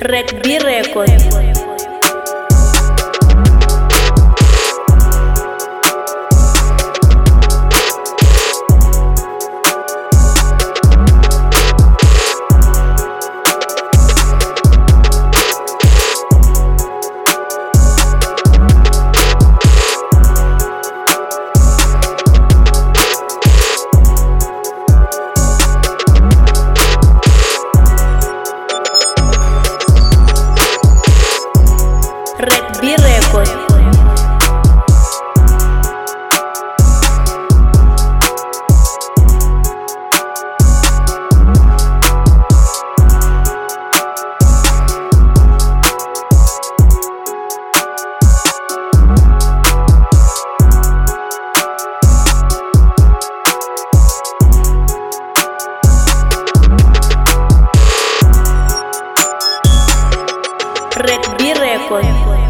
Red B Record. Red B Record. Red B Record.